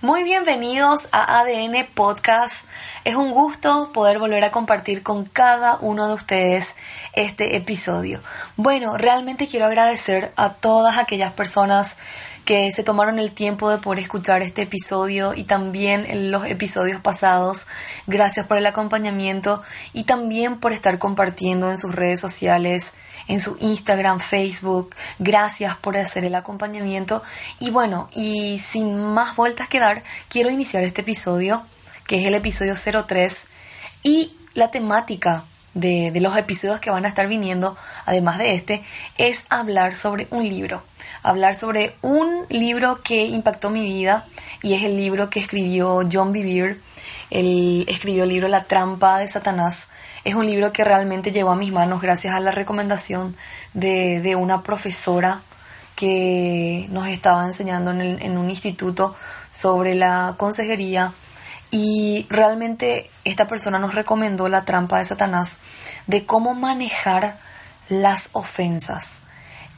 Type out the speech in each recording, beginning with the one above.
Muy bienvenidos a ADN Podcast. Es un gusto poder volver a compartir con cada uno de ustedes este episodio. Bueno, realmente quiero agradecer a todas aquellas personas que se tomaron el tiempo de poder escuchar este episodio y también los episodios pasados. Gracias por el acompañamiento y también por estar compartiendo en sus redes sociales en su Instagram, Facebook. Gracias por hacer el acompañamiento. Y bueno, y sin más vueltas que dar, quiero iniciar este episodio, que es el episodio 03, y la temática de, los episodios que van a estar viniendo, además de este, es hablar sobre un libro. Hablar sobre un libro que impactó mi vida y es el libro que escribió John Bevere. Él escribió el libro La trampa de Satanás. Es un libro que realmente llegó a mis manos gracias a la recomendación de, de una profesora que nos estaba enseñando en, en un instituto sobre la consejería y realmente esta persona nos recomendó la trampa de Satanás de cómo manejar las ofensas.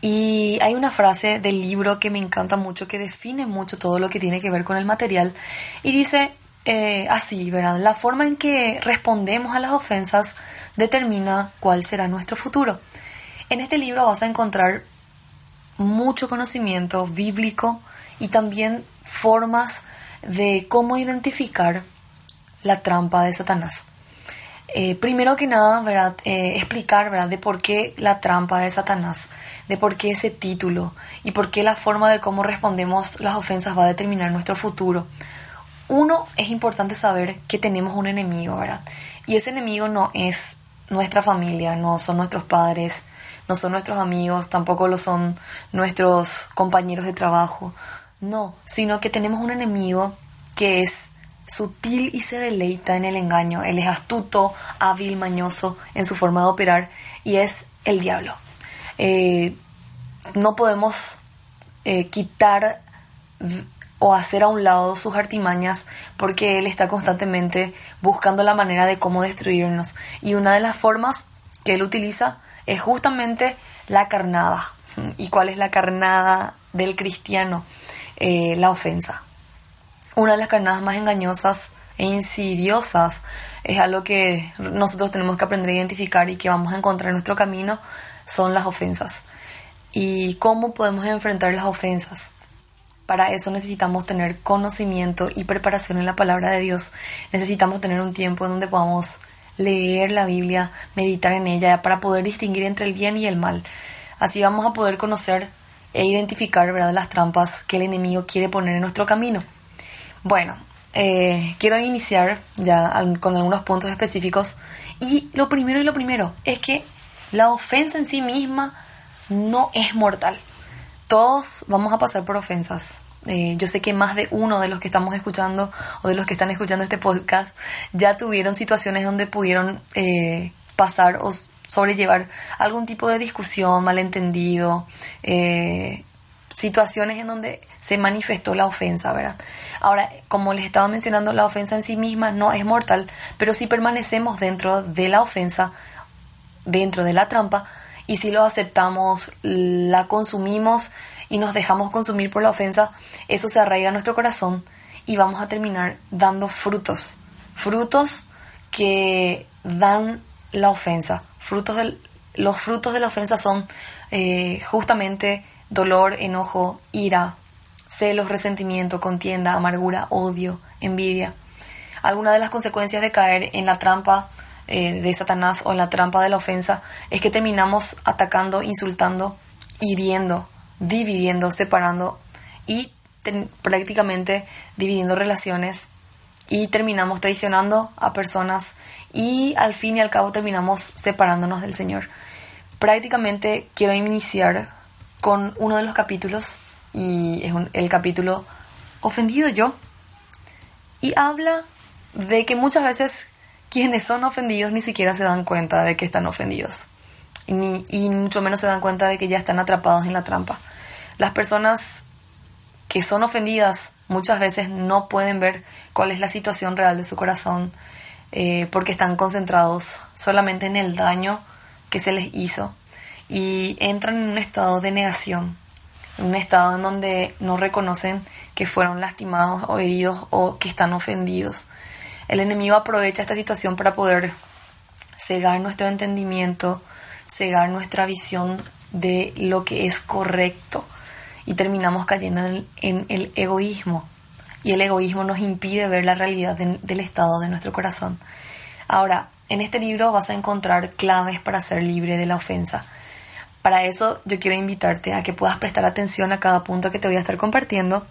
Y hay una frase del libro que me encanta mucho, que define mucho todo lo que tiene que ver con el material. Y dice, eh, así, ¿verdad? La forma en que respondemos a las ofensas determina cuál será nuestro futuro. En este libro vas a encontrar mucho conocimiento bíblico y también formas de cómo identificar la trampa de Satanás. Eh, primero que nada, ¿verdad? Eh, explicar ¿verdad? de por qué la trampa de Satanás, de por qué ese título y por qué la forma de cómo respondemos las ofensas va a determinar nuestro futuro uno, es importante saber que tenemos un enemigo, ¿verdad? Y ese enemigo no es nuestra familia, no son nuestros padres, no son nuestros amigos, tampoco lo son nuestros compañeros de trabajo, no, sino que tenemos un enemigo que es sutil y se deleita en el engaño. Él es astuto, hábil, mañoso en su forma de operar y es el diablo. Eh, no podemos eh, quitar o hacer a un lado sus artimañas porque él está constantemente buscando la manera de cómo destruirnos. Y una de las formas que él utiliza es justamente la carnada. ¿Y cuál es la carnada del cristiano? Eh, la ofensa. Una de las carnadas más engañosas e insidiosas es algo que nosotros tenemos que aprender a identificar y que vamos a encontrar en nuestro camino son las ofensas. ¿Y cómo podemos enfrentar las ofensas? Para eso necesitamos tener conocimiento y preparación en la palabra de Dios. Necesitamos tener un tiempo en donde podamos leer la Biblia, meditar en ella, para poder distinguir entre el bien y el mal. Así vamos a poder conocer e identificar ¿verdad? las trampas que el enemigo quiere poner en nuestro camino. Bueno, eh, quiero iniciar ya con algunos puntos específicos. Y lo primero y lo primero es que la ofensa en sí misma no es mortal todos vamos a pasar por ofensas. Eh, yo sé que más de uno de los que estamos escuchando o de los que están escuchando este podcast ya tuvieron situaciones donde pudieron eh, pasar o sobrellevar algún tipo de discusión, malentendido, eh, situaciones en donde se manifestó la ofensa, ¿verdad? Ahora, como les estaba mencionando, la ofensa en sí misma no es mortal, pero si permanecemos dentro de la ofensa, dentro de la trampa, y si lo aceptamos, la consumimos y nos dejamos consumir por la ofensa, eso se arraiga en nuestro corazón y vamos a terminar dando frutos, frutos que dan la ofensa. Frutos del, los frutos de la ofensa son eh, justamente dolor, enojo, ira, celos, resentimiento, contienda, amargura, odio, envidia. Algunas de las consecuencias de caer en la trampa eh, de Satanás o en la trampa de la ofensa es que terminamos atacando, insultando, hiriendo, dividiendo, separando y prácticamente dividiendo relaciones y terminamos traicionando a personas y al fin y al cabo terminamos separándonos del Señor. Prácticamente quiero iniciar con uno de los capítulos y es el capítulo ofendido yo y habla de que muchas veces quienes son ofendidos ni siquiera se dan cuenta de que están ofendidos. Y, mucho menos se dan cuenta de que ya están atrapados en la trampa. Las personas que son ofendidas muchas veces no pueden ver cuál es la situación real de su corazón eh, porque están concentrados solamente en el daño que se les hizo y entran en un estado de negación un estado en donde no reconocen que fueron lastimados o heridos o que están ofendidos. El enemigo aprovecha esta situación para poder cegar nuestro entendimiento, cegar nuestra visión de lo que es correcto y terminamos cayendo en, el egoísmo y el egoísmo nos impide ver la realidad del estado de nuestro corazón. Ahora, en este libro vas a encontrar claves para ser libre de la ofensa. Para eso yo quiero invitarte a que puedas prestar atención a cada punto que te voy a estar compartiendo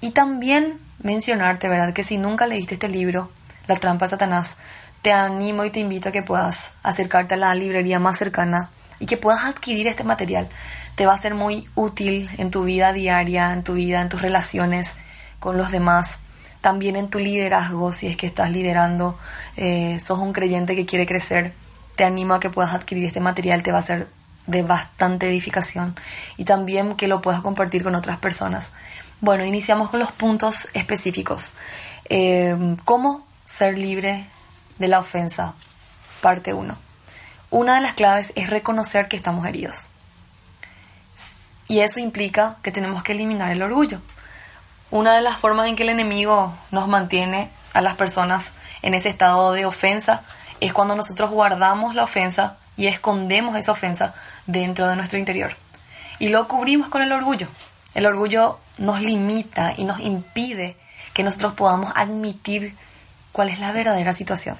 y también mencionarte, ¿verdad? Que si nunca leíste este libro, La trampa de Satanás, te animo y te invito a que puedas acercarte a la librería más cercana y que puedas adquirir este material. Te va a ser muy útil en tu vida diaria, en tu vida, en tus relaciones con los demás, también en tu liderazgo, si es que estás liderando, eh, sos un creyente que quiere crecer, te animo a que puedas adquirir este material, te va a ser de bastante edificación y también que lo puedas compartir con otras personas. Bueno, iniciamos con los puntos específicos. Eh, ¿Cómo ser libre de la ofensa? Parte 1. Una de las claves es reconocer que estamos heridos. Y eso implica que tenemos que eliminar el orgullo. Una de las formas en que el enemigo nos mantiene a las personas en ese estado de ofensa es cuando nosotros guardamos la ofensa y escondemos esa ofensa dentro de nuestro interior. Y lo cubrimos con el orgullo. El orgullo nos limita y nos impide que nosotros podamos admitir cuál es la verdadera situación.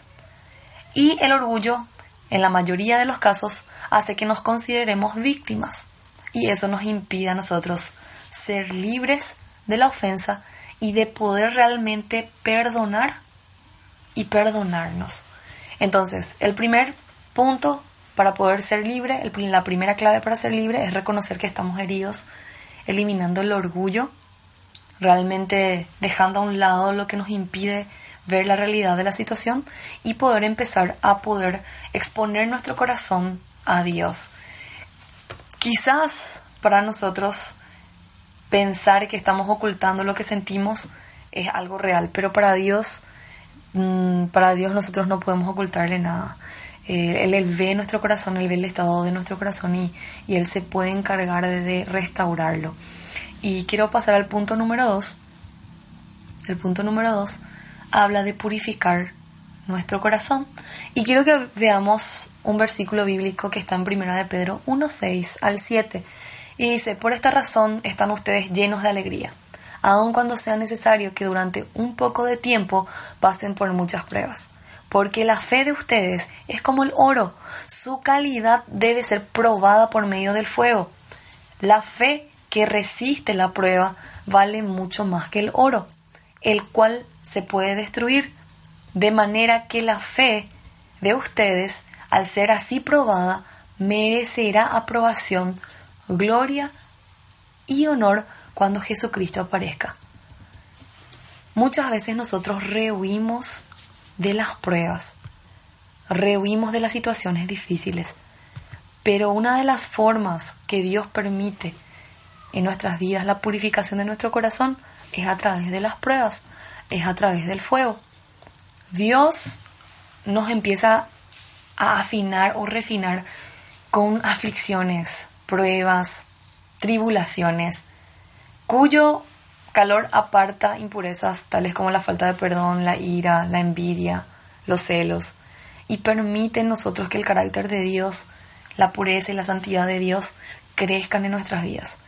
Y el orgullo en la mayoría de los casos hace que nos consideremos víctimas y eso nos impide a nosotros ser libres de la ofensa y de poder realmente perdonar y perdonarnos. Entonces, el primer punto para poder ser libre, la primera clave para ser libre es reconocer que estamos heridos, eliminando el orgullo, realmente dejando a un lado lo que nos impide ver la realidad de la situación y poder empezar a poder exponer nuestro corazón a Dios. Quizás para nosotros pensar que estamos ocultando lo que sentimos es algo real, pero para Dios, mm, para Dios nosotros no podemos ocultarle nada. Eh, él, ve nuestro corazón, Él ve el estado de nuestro corazón y, y Él se puede encargar de restaurarlo. Y quiero pasar al punto número dos. El punto número dos habla de purificar nuestro corazón. Y quiero que veamos un versículo bíblico que está en Primera de Pedro 1, 6 al 7. Y dice, por esta razón están ustedes llenos de alegría, aun cuando sea necesario que durante un poco de tiempo pasen por muchas pruebas. Porque la fe de ustedes es como el oro, su calidad debe ser probada por medio del fuego. La fe que resiste la prueba vale mucho más que el oro el cual se puede destruir, de manera que la fe de ustedes, al ser así probada, merecerá aprobación, gloria y honor cuando Jesucristo aparezca. Muchas veces nosotros rehuimos de las pruebas, rehuimos de las situaciones difíciles, pero una de las formas que Dios permite en nuestras vidas la purificación de nuestro corazón es a través de las pruebas, es a través del fuego. Dios nos empieza a afinar o refinar con aflicciones, pruebas, tribulaciones, cuyo calor aparta impurezas tales como la falta de perdón, la ira, la envidia, los celos, y permite en nosotros que el carácter de Dios, la pureza y la santidad de Dios crezcan en nuestras vidas.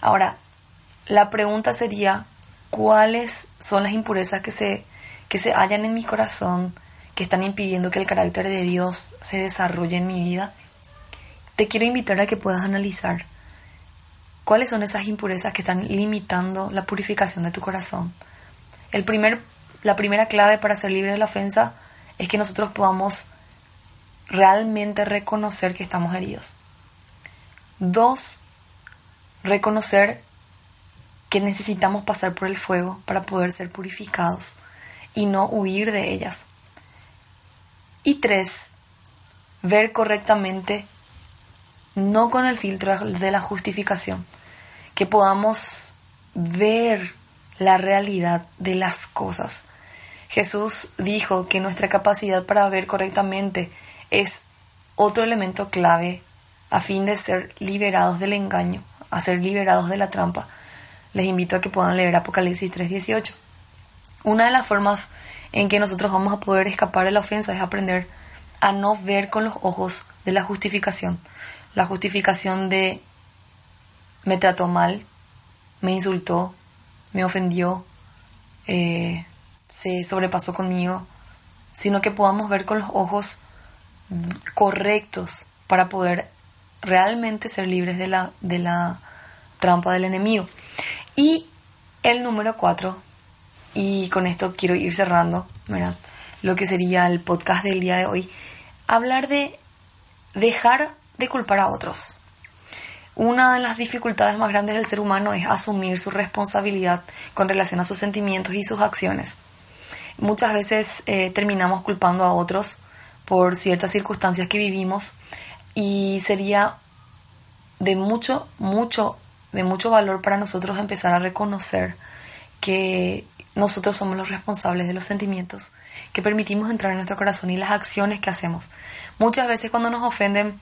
Ahora, la pregunta sería, cuáles son las impurezas que se, que se hallan en mi corazón, que están impidiendo que el carácter de Dios se desarrolle en mi vida, te quiero invitar a que puedas analizar cuáles son esas impurezas que están limitando la purificación de tu corazón. El primer, la primera clave para ser libre de la ofensa es que nosotros podamos realmente reconocer que estamos heridos. Dos, reconocer que necesitamos pasar por el fuego para poder ser purificados y no huir de ellas. Y tres, ver correctamente, no con el filtro de la justificación, que podamos ver la realidad de las cosas. Jesús dijo que nuestra capacidad para ver correctamente es otro elemento clave a fin de ser liberados del engaño, a ser liberados de la trampa, les invito a que puedan leer Apocalipsis 3:18. Una de las formas en que nosotros vamos a poder escapar de la ofensa es aprender a no ver con los ojos de la justificación. La justificación de me trató mal, me insultó, me ofendió, eh, se sobrepasó conmigo, sino que podamos ver con los ojos correctos para poder realmente ser libres de la, de la trampa del enemigo. Y el número cuatro, y con esto quiero ir cerrando. Lo que sería el podcast del día de hoy, hablar de dejar de culpar a otros. Una de las dificultades más grandes del ser humano es asumir su responsabilidad con relación a sus sentimientos y sus acciones. Muchas veces eh, terminamos culpando a otros por ciertas circunstancias que vivimos y sería de mucho, mucho, de mucho valor para nosotros empezar a reconocer que nosotros somos los responsables de los sentimientos que permitimos entrar en nuestro corazón y las acciones que hacemos. Muchas veces cuando nos ofenden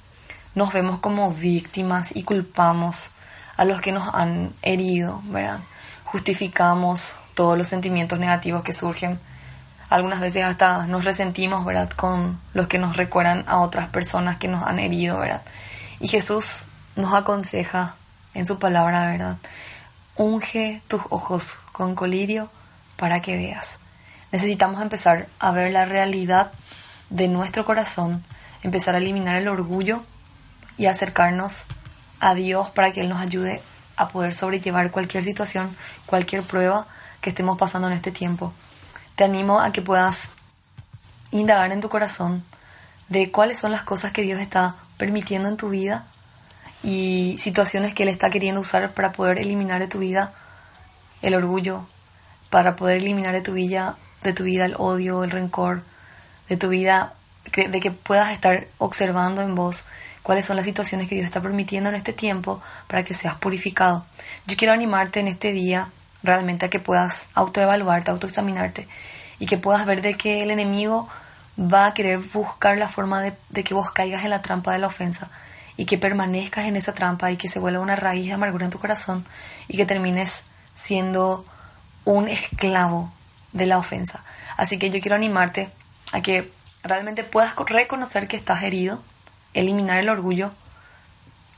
nos vemos como víctimas y culpamos a los que nos han herido, ¿verdad? Justificamos todos los sentimientos negativos que surgen. Algunas veces hasta nos resentimos, ¿verdad? Con los que nos recuerdan a otras personas que nos han herido, ¿verdad? Y Jesús nos aconseja en su palabra, ¿verdad? Unge tus ojos con colirio para que veas. Necesitamos empezar a ver la realidad de nuestro corazón, empezar a eliminar el orgullo y acercarnos a Dios para que Él nos ayude a poder sobrellevar cualquier situación, cualquier prueba que estemos pasando en este tiempo. Te animo a que puedas indagar en tu corazón de cuáles son las cosas que Dios está permitiendo en tu vida y situaciones que Él está queriendo usar para poder eliminar de tu vida el orgullo, para poder eliminar de tu vida, de tu vida el odio, el rencor, de tu vida, de que puedas estar observando en vos cuáles son las situaciones que Dios está permitiendo en este tiempo para que seas purificado. Yo quiero animarte en este día realmente a que puedas autoevaluarte, autoexaminarte y que puedas ver de que el enemigo va a querer buscar la forma de, de, que vos caigas en la trampa de la ofensa y que permanezcas en esa trampa y que se vuelva una raíz de amargura en tu corazón y que termines siendo un esclavo de la ofensa. Así que yo quiero animarte a que realmente puedas reconocer que estás herido, eliminar el orgullo,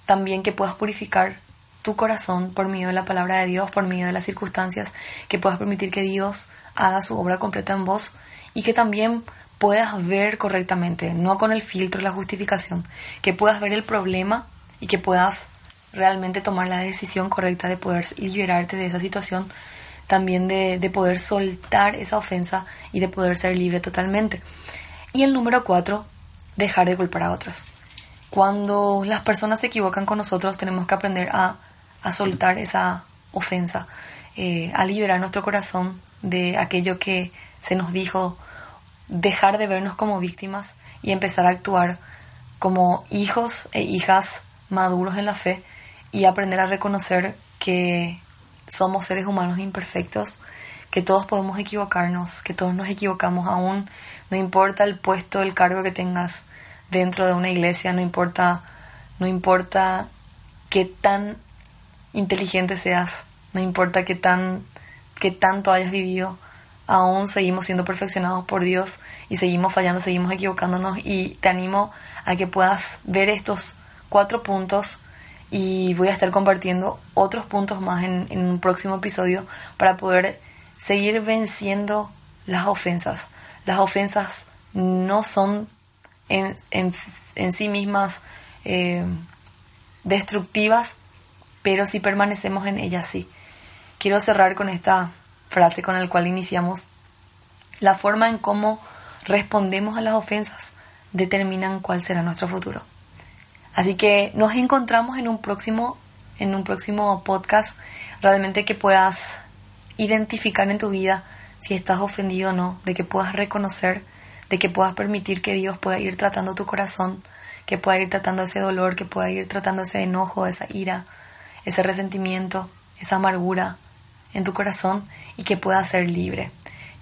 también que puedas purificar tu corazón por medio de la palabra de Dios, por medio de las circunstancias, que puedas permitir que Dios haga su obra completa en vos y que también puedas ver correctamente, no con el filtro, la justificación, que puedas ver el problema y que puedas realmente tomar la decisión correcta de poder liberarte de esa situación, también de, de poder soltar esa ofensa y de poder ser libre totalmente. Y el número cuatro, dejar de culpar a otros. Cuando las personas se equivocan con nosotros, tenemos que aprender a, soltar esa ofensa, eh, a liberar nuestro corazón de aquello que se nos dijo, dejar de vernos como víctimas y empezar a actuar como hijos e hijas maduros en la fe y aprender a reconocer que somos seres humanos imperfectos, que todos podemos equivocarnos, que todos nos equivocamos aún, no importa el puesto, el cargo que tengas, dentro de una iglesia, no importa, no importa qué tan inteligente seas, no importa qué tan qué tanto hayas vivido, aún seguimos siendo perfeccionados por Dios y seguimos fallando, seguimos equivocándonos y te animo a que puedas ver estos cuatro puntos y voy a estar compartiendo otros puntos más en, un próximo episodio para poder seguir venciendo las ofensas. Las ofensas no son en, en, sí mismas eh, destructivas, pero si permanecemos en ellas sí. Quiero cerrar con esta frase con la cual iniciamos. La forma en cómo respondemos a las ofensas determinan cuál será nuestro futuro. Así que nos encontramos en un próximo, en un próximo podcast, realmente que puedas identificar en tu vida si estás ofendido o no, de que puedas reconocer de que puedas permitir que Dios pueda ir tratando tu corazón, que pueda ir tratando ese dolor, que pueda ir tratando ese enojo, esa ira, ese resentimiento, esa amargura en tu corazón y que pueda ser libre.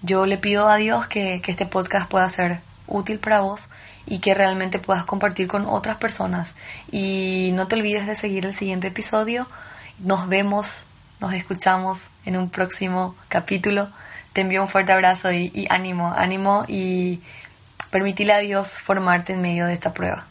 Yo le pido a Dios que, que este podcast pueda ser útil para vos y que realmente puedas compartir con otras personas. Y no te olvides de seguir el siguiente episodio nos vemos, nos escuchamos en un próximo capítulo. Te envío un fuerte abrazo y, y ánimo, ánimo y permitirle a Dios formarte en medio de esta prueba.